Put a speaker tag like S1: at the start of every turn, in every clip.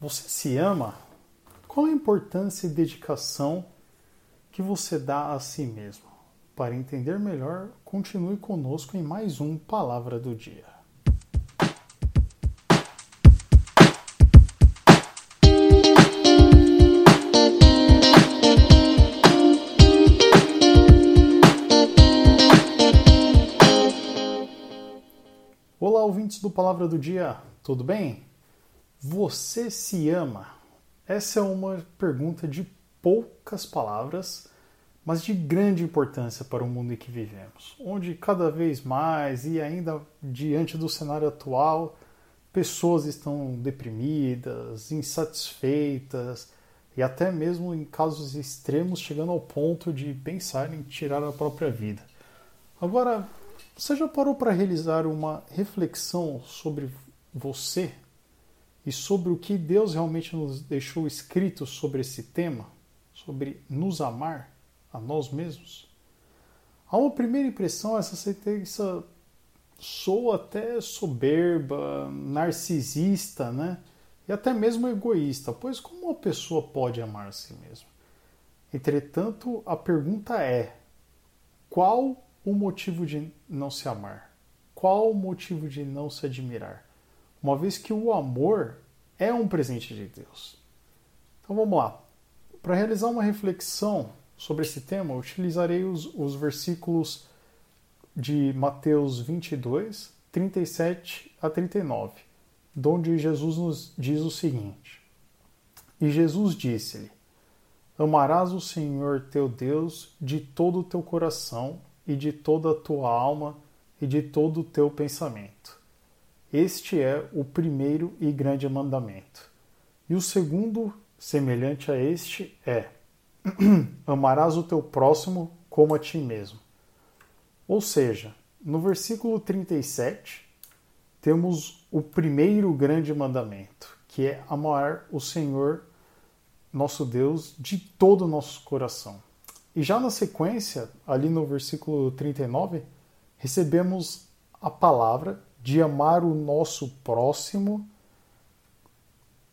S1: Você se ama? Qual a importância e dedicação que você dá a si mesmo? Para entender melhor, continue conosco em mais um Palavra do Dia. Olá, ouvintes do Palavra do Dia, tudo bem? Você se ama? Essa é uma pergunta de poucas palavras, mas de grande importância para o mundo em que vivemos, onde cada vez mais e ainda diante do cenário atual, pessoas estão deprimidas, insatisfeitas e até mesmo em casos extremos chegando ao ponto de pensar em tirar a própria vida. Agora, você já parou para realizar uma reflexão sobre você e sobre o que Deus realmente nos deixou escrito sobre esse tema, sobre nos amar a nós mesmos? Há uma primeira impressão, essa sentença soa até soberba, narcisista, né? E até mesmo egoísta, pois como uma pessoa pode amar a si mesma? Entretanto, a pergunta é: qual o motivo de não se amar? Qual o motivo de não se admirar? Uma vez que o amor é um presente de Deus. Então vamos lá. Para realizar uma reflexão sobre esse tema, utilizarei os, os versículos de Mateus 22, 37 a 39, onde Jesus nos diz o seguinte: E Jesus disse-lhe: Amarás o Senhor teu Deus de todo o teu coração e de toda a tua alma e de todo o teu pensamento este é o primeiro e grande mandamento. E o segundo, semelhante a este, é: amarás o teu próximo como a ti mesmo. Ou seja, no versículo 37, temos o primeiro grande mandamento, que é amar o Senhor, nosso Deus, de todo o nosso coração. E já na sequência, ali no versículo 39, recebemos a palavra de amar o nosso próximo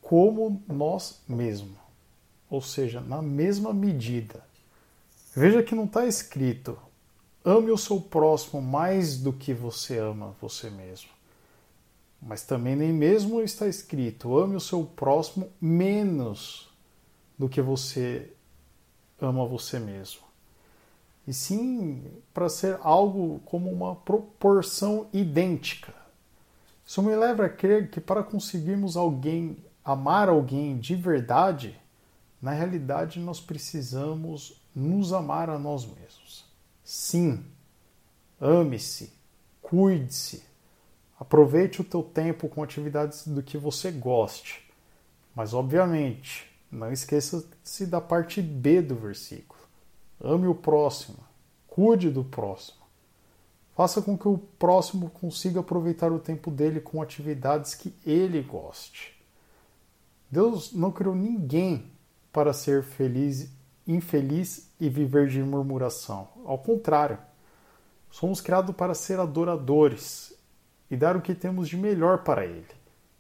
S1: como nós mesmos, ou seja, na mesma medida. Veja que não está escrito ame o seu próximo mais do que você ama você mesmo. Mas também nem mesmo está escrito ame o seu próximo menos do que você ama você mesmo e sim para ser algo como uma proporção idêntica. Isso me leva a crer que para conseguirmos alguém amar alguém de verdade, na realidade nós precisamos nos amar a nós mesmos. Sim, ame-se, cuide-se, aproveite o teu tempo com atividades do que você goste. Mas obviamente, não esqueça-se da parte B do versículo Ame o próximo. Cuide do próximo. Faça com que o próximo consiga aproveitar o tempo dele com atividades que ele goste. Deus não criou ninguém para ser feliz, infeliz e viver de murmuração. Ao contrário, somos criados para ser adoradores e dar o que temos de melhor para Ele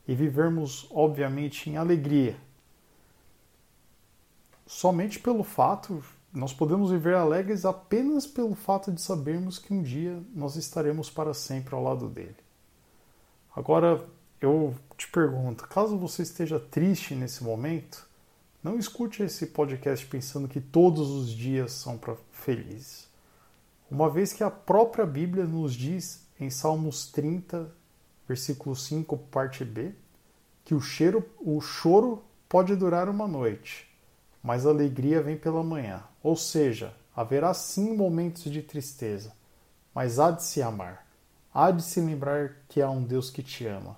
S1: e vivermos, obviamente, em alegria. Somente pelo fato nós podemos viver alegres apenas pelo fato de sabermos que um dia nós estaremos para sempre ao lado dele. Agora, eu te pergunto, caso você esteja triste nesse momento, não escute esse podcast pensando que todos os dias são para felizes. Uma vez que a própria Bíblia nos diz em Salmos 30, versículo 5, parte B, que o, cheiro, o choro pode durar uma noite, mas a alegria vem pela manhã. Ou seja, haverá sim momentos de tristeza, mas há de se amar. Há de se lembrar que há um Deus que te ama.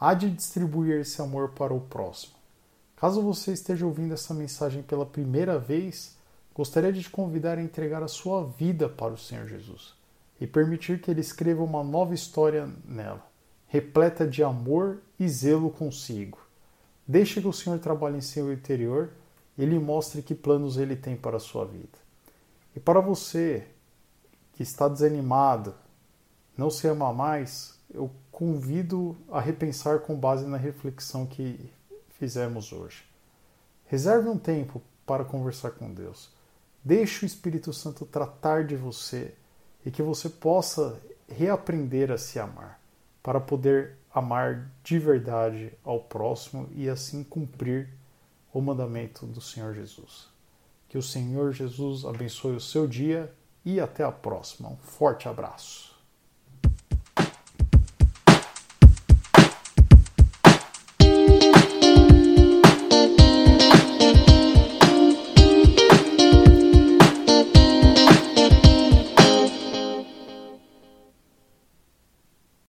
S1: Há de distribuir esse amor para o próximo. Caso você esteja ouvindo essa mensagem pela primeira vez, gostaria de te convidar a entregar a sua vida para o Senhor Jesus e permitir que Ele escreva uma nova história nela, repleta de amor e zelo consigo. Deixe que o Senhor trabalhe em seu interior ele mostre que planos ele tem para a sua vida. E para você que está desanimado, não se ama mais, eu convido a repensar com base na reflexão que fizemos hoje. Reserve um tempo para conversar com Deus. Deixe o Espírito Santo tratar de você e que você possa reaprender a se amar, para poder amar de verdade ao próximo e assim cumprir o mandamento do Senhor Jesus. Que o Senhor Jesus abençoe o seu dia e até a próxima. Um forte abraço.